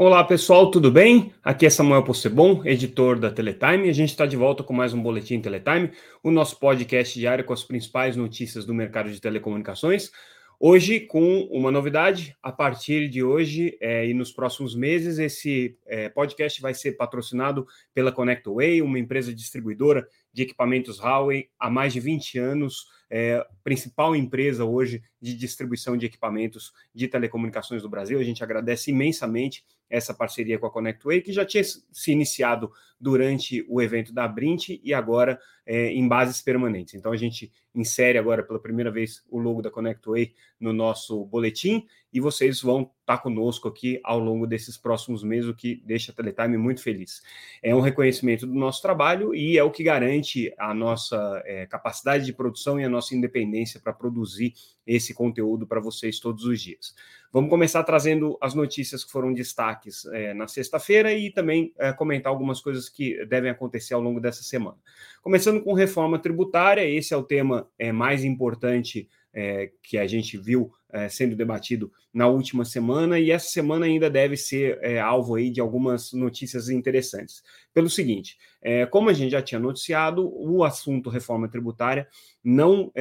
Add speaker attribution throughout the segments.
Speaker 1: Olá pessoal, tudo bem? Aqui é Samuel Possebon, editor da Teletime. A gente está de volta com mais um Boletim Teletime, o nosso podcast diário com as principais notícias do mercado de telecomunicações. Hoje, com uma novidade, a partir de hoje é, e nos próximos meses, esse é, podcast vai ser patrocinado pela ConnectWay, uma empresa distribuidora de equipamentos Huawei há mais de 20 anos, é, principal empresa hoje de distribuição de equipamentos de telecomunicações do Brasil. A gente agradece imensamente essa parceria com a ConnectWay, que já tinha se iniciado durante o evento da Brint e agora é, em bases permanentes. Então a gente insere agora pela primeira vez o logo da ConnectWay no nosso boletim e vocês vão estar conosco aqui ao longo desses próximos meses, o que deixa a Teletime muito feliz. É um reconhecimento do nosso trabalho e é o que garante a nossa é, capacidade de produção e a nossa independência para produzir esse conteúdo para vocês todos os dias. Vamos começar trazendo as notícias que foram destaques é, na sexta-feira e também é, comentar algumas coisas que devem acontecer ao longo dessa semana. Começando com reforma tributária, esse é o tema é, mais importante que a gente viu é, sendo debatido na última semana, e essa semana ainda deve ser é, alvo aí de algumas notícias interessantes. Pelo seguinte, é, como a gente já tinha noticiado, o assunto reforma tributária não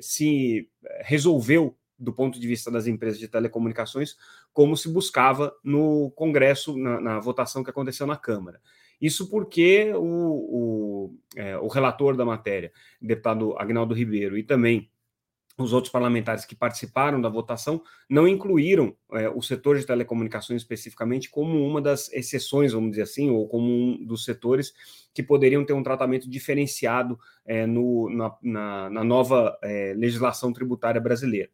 Speaker 1: se resolveu do ponto de vista das empresas de telecomunicações, como se buscava no Congresso, na, na votação que aconteceu na Câmara. Isso porque o, o, é, o relator da matéria, deputado Agnaldo Ribeiro, e também os outros parlamentares que participaram da votação não incluíram é, o setor de telecomunicações especificamente como uma das exceções, vamos dizer assim, ou como um dos setores que poderiam ter um tratamento diferenciado é, no, na, na, na, nova é, legislação tributária brasileira.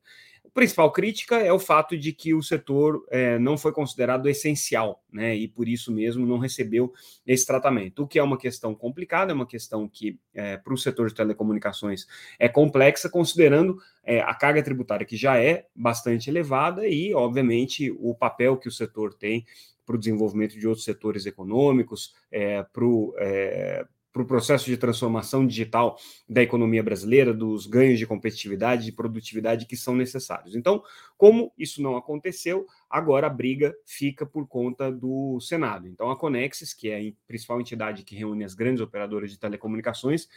Speaker 1: A principal crítica é o fato de que o setor é, não foi considerado essencial, né, e por isso mesmo não recebeu esse tratamento, o que é uma questão complicada, é uma questão que, é, para o setor de telecomunicações, é complexa, considerando é, a carga tributária que já é bastante elevada e, obviamente, o papel que o setor tem para o desenvolvimento de outros setores econômicos, é, para o é, para o processo de transformação digital da economia brasileira, dos ganhos de competitividade e produtividade que são necessários. Então, como isso não aconteceu, agora a briga fica por conta do Senado. Então, a Conexis, que é a principal entidade que reúne as grandes operadoras de telecomunicações,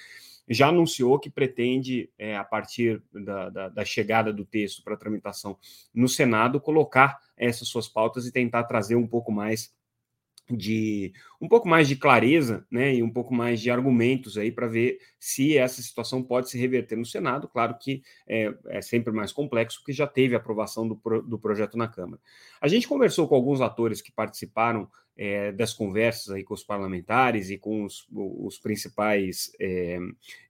Speaker 1: já anunciou que pretende, é, a partir da, da, da chegada do texto para tramitação no Senado, colocar essas suas pautas e tentar trazer um pouco mais de um pouco mais de clareza, né, e um pouco mais de argumentos aí para ver se essa situação pode se reverter no Senado. Claro que é, é sempre mais complexo, porque já teve aprovação do, pro, do projeto na Câmara. A gente conversou com alguns atores que participaram é, das conversas aí com os parlamentares e com os, os principais é,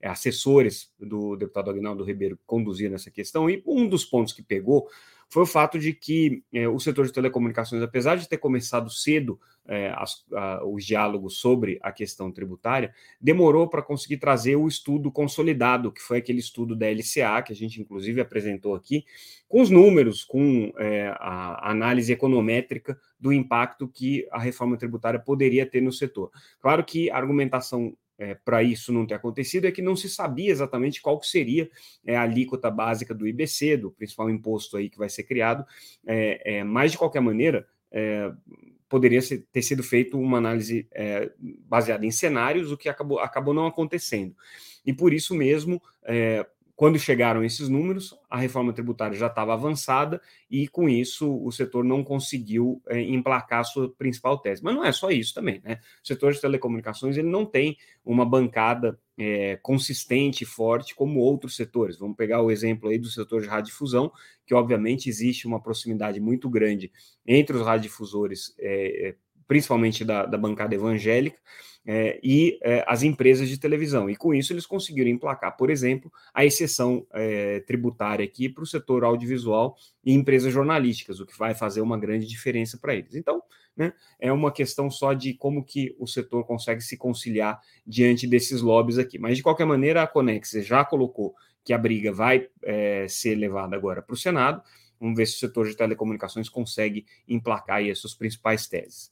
Speaker 1: assessores do deputado Aguinaldo Ribeiro que conduziram essa questão, e um dos pontos que pegou foi o fato de que é, o setor de telecomunicações, apesar de ter começado cedo é, as, a, os diálogos sobre a questão tributária, demorou para conseguir trazer o estudo consolidado, que foi aquele estudo da LCA, que a gente inclusive apresentou aqui, com os números, com é, a análise econométrica do impacto que a reforma tributária poderia ter no setor. Claro que a argumentação é, para isso não ter acontecido é que não se sabia exatamente qual seria é, a alíquota básica do IBC, do principal imposto aí que vai ser criado, é, mas de qualquer maneira poderia ser, ter sido feito uma análise baseada em cenários, o que acabou, acabou não acontecendo. E por isso mesmo, quando chegaram esses números, a reforma tributária já estava avançada e, com isso, o setor não conseguiu é, emplacar a sua principal tese. Mas não é só isso também, né? O setor de telecomunicações ele não tem uma bancada é, consistente e forte como outros setores. Vamos pegar o exemplo aí do setor de radiodifusão, que obviamente existe uma proximidade muito grande entre os radiodifusores, é, principalmente da, da bancada evangélica, é, e é, as empresas de televisão. E com isso eles conseguiram emplacar, por exemplo, a exceção é, tributária aqui para o setor audiovisual e empresas jornalísticas, o que vai fazer uma grande diferença para eles. Então, né, é uma questão só de como que o setor consegue se conciliar diante desses lobbies aqui. Mas, de qualquer maneira, a Conex já colocou que a briga vai é, ser levada agora para o Senado. Vamos ver se o setor de telecomunicações consegue emplacar aí as suas principais teses.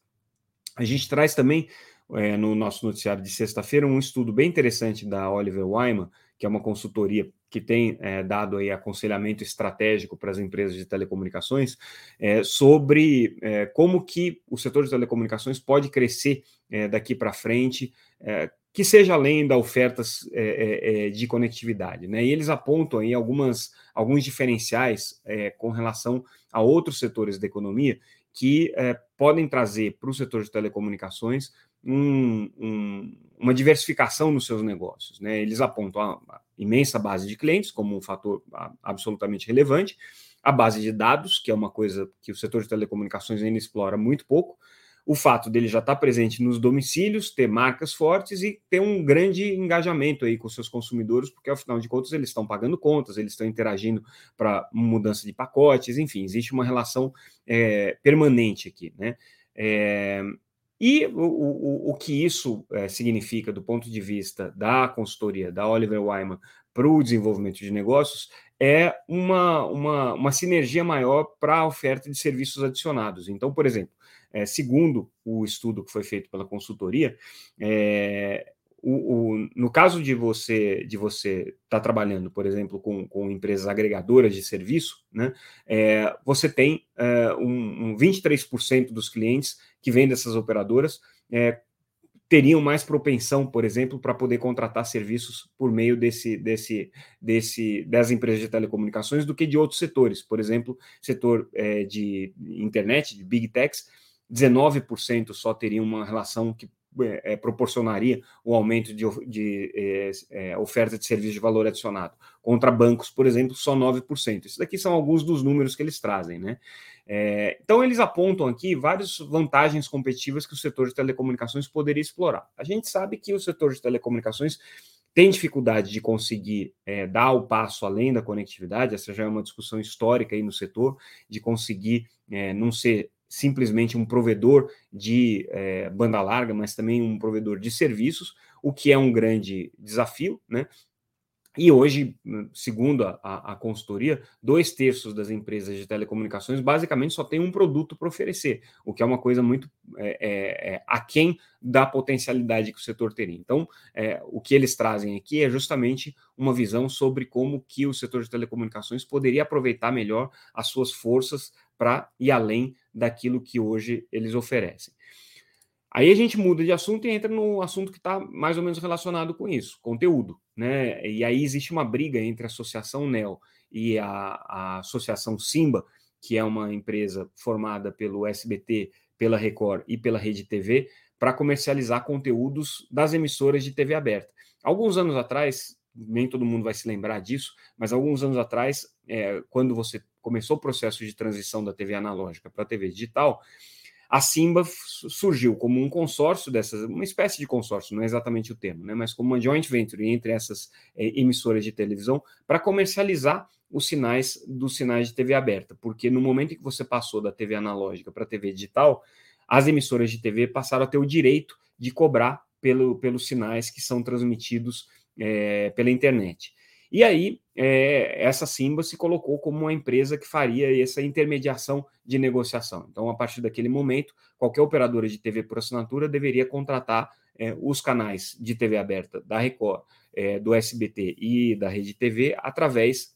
Speaker 1: A gente traz também é, no nosso noticiário de sexta-feira um estudo bem interessante da Oliver Wyman, que é uma consultoria que tem é, dado aí aconselhamento estratégico para as empresas de telecomunicações, é, sobre é, como que o setor de telecomunicações pode crescer é, daqui para frente, é, que seja além da ofertas é, de conectividade. Né? E eles apontam aí algumas, alguns diferenciais com relação a outros setores da economia que podem trazer para o setor de telecomunicações um, um, uma diversificação nos seus negócios. Né? Eles apontam a imensa base de clientes como um fator absolutamente relevante, a base de dados, que é uma coisa que o setor de telecomunicações ainda explora muito pouco, o fato dele já estar presente nos domicílios, ter marcas fortes e ter um grande engajamento aí com seus consumidores, porque afinal de contas eles estão pagando contas, eles estão interagindo para mudança de pacotes, enfim, existe uma relação é, permanente aqui, né? É, e o, o, o que isso é, significa do ponto de vista da consultoria da Oliver Wyman para o desenvolvimento de negócios é uma, uma, uma sinergia maior para a oferta de serviços adicionados. Então, por exemplo, é, segundo o estudo que foi feito pela consultoria, é, o, o, no caso de você de você estar tá trabalhando, por exemplo, com, com empresas agregadoras de serviço, né, é, você tem é, um, um 23% dos clientes que vêm dessas operadoras é, teriam mais propensão, por exemplo, para poder contratar serviços por meio desse, desse, desse, das empresas de telecomunicações do que de outros setores. Por exemplo, setor é, de internet, de big techs, 19% só teriam uma relação que é, proporcionaria o aumento de, de é, é, oferta de serviço de valor adicionado. Contra bancos, por exemplo, só 9%. Isso daqui são alguns dos números que eles trazem, né? É, então, eles apontam aqui várias vantagens competitivas que o setor de telecomunicações poderia explorar. A gente sabe que o setor de telecomunicações tem dificuldade de conseguir é, dar o passo além da conectividade, essa já é uma discussão histórica aí no setor, de conseguir é, não ser simplesmente um provedor de é, banda larga, mas também um provedor de serviços, o que é um grande desafio, né? E hoje, segundo a, a, consultoria, dois terços das empresas de telecomunicações basicamente só tem um produto para oferecer, o que é uma coisa muito é, é, é, aquém da potencialidade que o setor teria. Então, é, o que eles trazem aqui é justamente uma visão sobre como que o setor de telecomunicações poderia aproveitar melhor as suas forças para ir além daquilo que hoje eles oferecem. Aí a gente muda de assunto e entra no assunto que está mais ou menos relacionado com isso, conteúdo. Né? E aí existe uma briga entre a Associação NEL e a, a Associação Simba, que é uma empresa formada pelo SBT, pela Record e pela Rede TV, para comercializar conteúdos das emissoras de TV aberta. Alguns anos atrás, nem todo mundo vai se lembrar disso, mas alguns anos atrás, é, quando você começou o processo de transição da TV analógica para a TV digital, a Simba surgiu como um consórcio dessas, uma espécie de consórcio, não é exatamente o termo, né, mas como uma joint venture entre essas é, emissoras de televisão para comercializar os sinais dos sinais de TV aberta, porque no momento em que você passou da TV analógica para a TV digital, as emissoras de TV passaram a ter o direito de cobrar pelo, pelos sinais que são transmitidos é, pela internet. E aí, é, essa Simba se colocou como uma empresa que faria essa intermediação de negociação. Então, a partir daquele momento, qualquer operadora de TV por assinatura deveria contratar é, os canais de TV aberta da Record, é, do SBT e da Rede TV através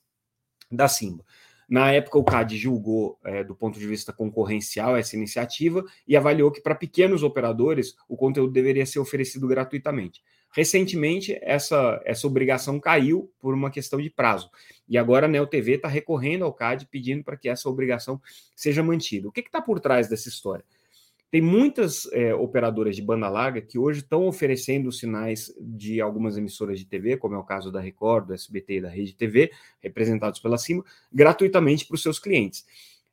Speaker 1: da Simba. Na época, o CAD julgou, é, do ponto de vista concorrencial, essa iniciativa e avaliou que, para pequenos operadores, o conteúdo deveria ser oferecido gratuitamente. Recentemente, essa, essa obrigação caiu por uma questão de prazo. E agora a Neo TV está recorrendo ao CAD pedindo para que essa obrigação seja mantida. O que está por trás dessa história? Tem muitas é, operadoras de banda larga que hoje estão oferecendo sinais de algumas emissoras de TV, como é o caso da Record, do SBT e da Rede TV, representados pela Cima, gratuitamente para os seus clientes.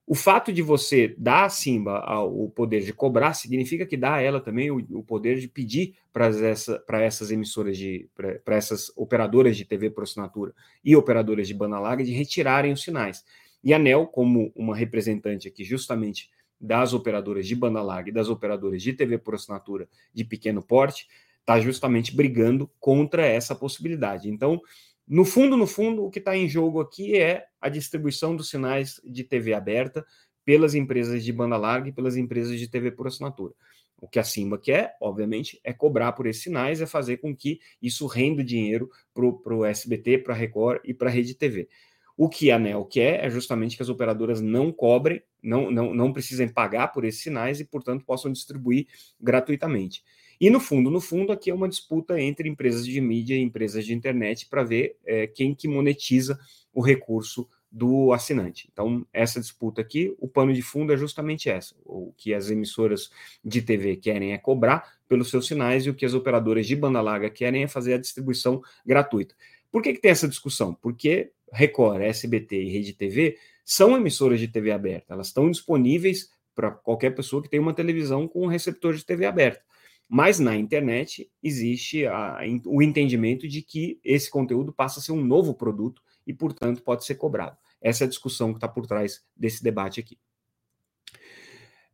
Speaker 1: O fato de você dar a Simba o poder de cobrar significa que dá a ela também o, o poder de pedir para essa, essas emissoras de para essas operadoras de TV por assinatura e operadoras de banda larga de retirarem os sinais. E a NEL, como uma representante aqui justamente das operadoras de banda larga e das operadoras de TV por assinatura de pequeno porte, está justamente brigando contra essa possibilidade. Então, no fundo, no fundo, o que está em jogo aqui é a distribuição dos sinais de TV aberta pelas empresas de banda larga e pelas empresas de TV por assinatura. O que a Simba quer, obviamente, é cobrar por esses sinais, é fazer com que isso renda dinheiro para o SBT, para a Record e para a Rede TV. O que a ANEL quer é justamente que as operadoras não cobrem, não, não, não precisem pagar por esses sinais e, portanto, possam distribuir gratuitamente. E no fundo, no fundo, aqui é uma disputa entre empresas de mídia e empresas de internet para ver é, quem que monetiza o recurso do assinante. Então, essa disputa aqui, o pano de fundo é justamente essa. O que as emissoras de TV querem é cobrar pelos seus sinais e o que as operadoras de banda larga querem é fazer a distribuição gratuita. Por que, que tem essa discussão? Porque Record, SBT e Rede TV são emissoras de TV aberta. Elas estão disponíveis para qualquer pessoa que tem uma televisão com um receptor de TV aberta. Mas na internet existe a, o entendimento de que esse conteúdo passa a ser um novo produto e, portanto, pode ser cobrado. Essa é a discussão que está por trás desse debate aqui.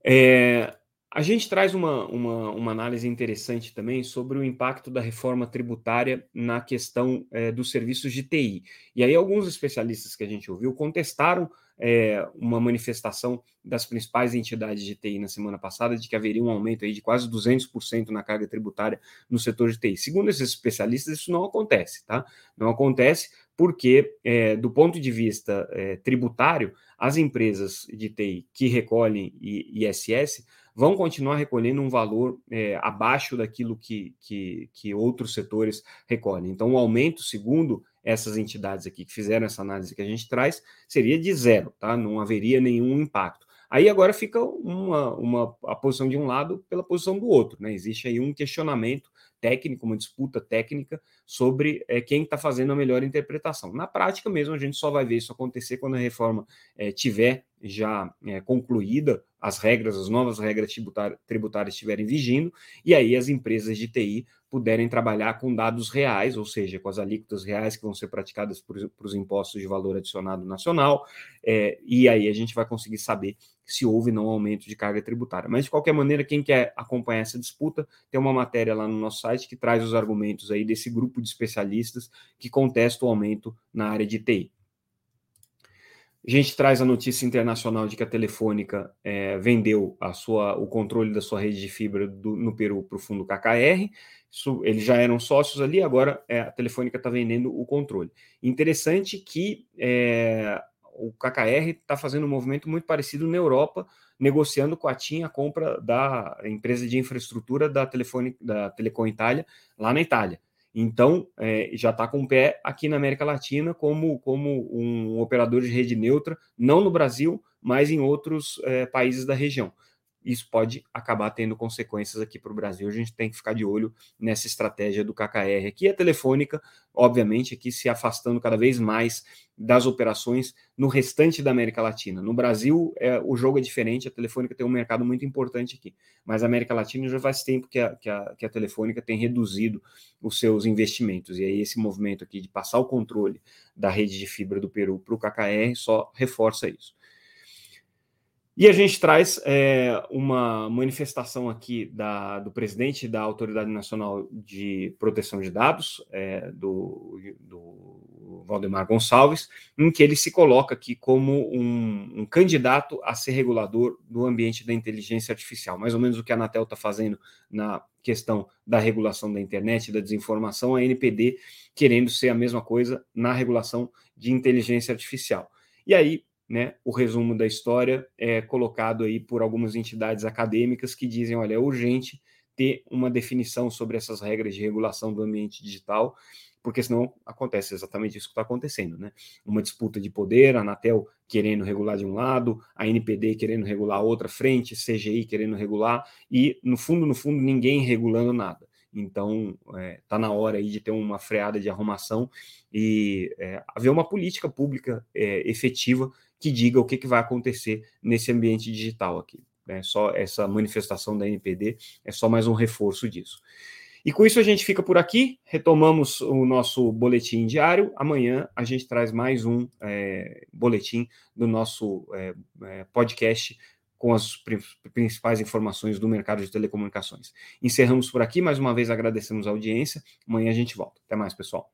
Speaker 1: É, a gente traz uma, uma, uma, análise interessante também sobre o impacto da reforma tributária na questão é, dos serviços de TI. E aí, alguns especialistas que a gente ouviu contestaram é, uma manifestação das principais entidades de TI na semana passada de que haveria um aumento aí de quase 200% na carga tributária no setor de TI. Segundo esses especialistas, isso não acontece, tá? Não acontece porque, é, do ponto de vista é, tributário, as empresas de TI que recolhem ISS vão continuar recolhendo um valor é, abaixo daquilo que, que, que, outros setores recolhem. Então, o aumento, segundo essas entidades aqui que fizeram essa análise que a gente traz, seria de zero, tá? Não haveria nenhum impacto. Aí agora fica uma, uma a posição de um lado pela posição do outro, né? Existe aí um questionamento técnico, uma disputa técnica sobre é, quem está fazendo a melhor interpretação. Na prática mesmo, a gente só vai ver isso acontecer quando a reforma é, tiver já é, concluída, as regras, as novas regras tributárias estiverem vigindo, e aí as empresas de TI puderem trabalhar com dados reais, ou seja, com as alíquotas reais que vão ser praticadas para os impostos de valor adicionado nacional, é, e aí a gente vai conseguir saber se houve não aumento de carga tributária. Mas, de qualquer maneira, quem quer acompanhar essa disputa, tem uma matéria lá no nosso site que traz os argumentos aí desse grupo de especialistas que contesta o aumento na área de TI. A gente traz a notícia internacional de que a Telefônica é, vendeu a sua, o controle da sua rede de fibra do, no Peru para o fundo KKR. Isso, eles já eram sócios ali, agora é, a Telefônica está vendendo o controle. Interessante que é, o KKR está fazendo um movimento muito parecido na Europa, negociando com a TIM a compra da empresa de infraestrutura da, telefone, da Telecom Itália, lá na Itália. Então, é, já está com o pé aqui na América Latina como, como um operador de rede neutra, não no Brasil, mas em outros é, países da região isso pode acabar tendo consequências aqui para o Brasil. A gente tem que ficar de olho nessa estratégia do KKR aqui. A Telefônica, obviamente, aqui se afastando cada vez mais das operações no restante da América Latina. No Brasil, é, o jogo é diferente, a Telefônica tem um mercado muito importante aqui, mas a América Latina já faz tempo que a, que a, que a Telefônica tem reduzido os seus investimentos. E aí esse movimento aqui de passar o controle da rede de fibra do Peru para o KKR só reforça isso. E a gente traz é, uma manifestação aqui da, do presidente da Autoridade Nacional de Proteção de Dados, é, do, do, Valdemar Gonçalves, em que ele se coloca aqui como um, um, candidato a ser regulador do ambiente da inteligência artificial. Mais ou menos o que a Anatel está fazendo na questão da regulação da internet, da desinformação, a NPD querendo ser a mesma coisa na regulação de inteligência artificial. E aí, né, o resumo da história é colocado aí por algumas entidades acadêmicas que dizem, olha, é urgente ter uma definição sobre essas regras de regulação do ambiente digital, porque senão acontece exatamente isso que está acontecendo, né? Uma disputa de poder, a Anatel querendo regular de um lado, a NPD querendo regular outra frente, CGI querendo regular, e no fundo, no fundo, ninguém regulando nada. Então, está é, tá na hora aí de ter uma freada de arrumação e é, haver uma política pública é, efetiva que diga o que, que vai acontecer nesse ambiente digital aqui. Né? Só essa manifestação da NPD é só mais um reforço disso. E com isso a gente fica por aqui, retomamos o nosso boletim diário. Amanhã a gente traz mais um é, boletim do nosso é, é, podcast com as principais informações do mercado de telecomunicações. Encerramos por aqui, mais uma vez agradecemos a audiência. Amanhã a gente volta. Até mais, pessoal.